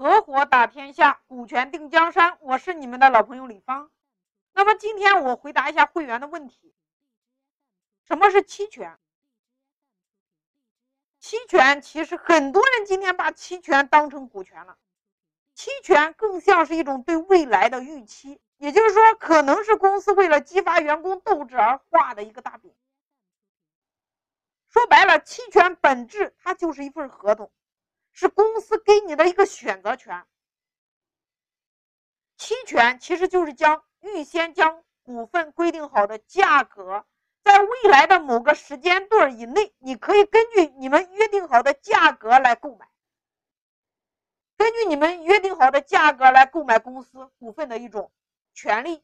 合伙打天下，股权定江山。我是你们的老朋友李芳。那么今天我回答一下会员的问题：什么是期权？期权其实很多人今天把期权当成股权了。期权更像是一种对未来的预期，也就是说，可能是公司为了激发员工斗志而画的一个大饼。说白了，期权本质它就是一份合同。是公司给你的一个选择权，期权其实就是将预先将股份规定好的价格，在未来的某个时间段以内，你可以根据你们约定好的价格来购买，根据你们约定好的价格来购买公司股份的一种权利。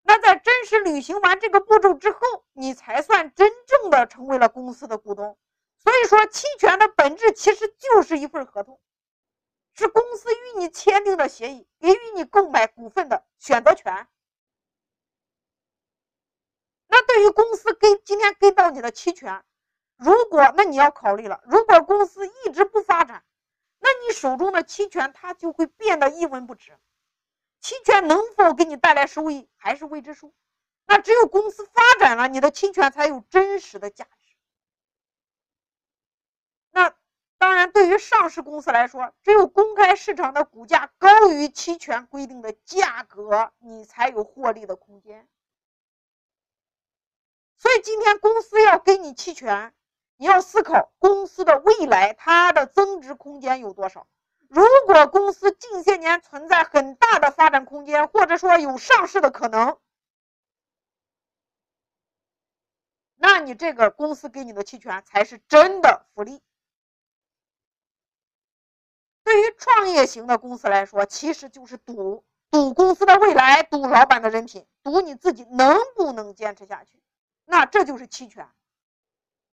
那在真实履行完这个步骤之后，你才算真正的成为了公司的股东。所以说，期权的本质其实就是一份合同，是公司与你签订的协议，给予你购买股份的选择权。那对于公司给今天给到你的期权，如果那你要考虑了，如果公司一直不发展，那你手中的期权它就会变得一文不值。期权能否给你带来收益还是未知数。那只有公司发展了，你的期权才有真实的价值。当然，对于上市公司来说，只有公开市场的股价高于期权规定的价格，你才有获利的空间。所以，今天公司要给你期权，你要思考公司的未来它的增值空间有多少。如果公司近些年存在很大的发展空间，或者说有上市的可能，那你这个公司给你的期权才是真的福利。对于创业型的公司来说，其实就是赌赌公司的未来，赌老板的人品，赌你自己能不能坚持下去。那这就是期权。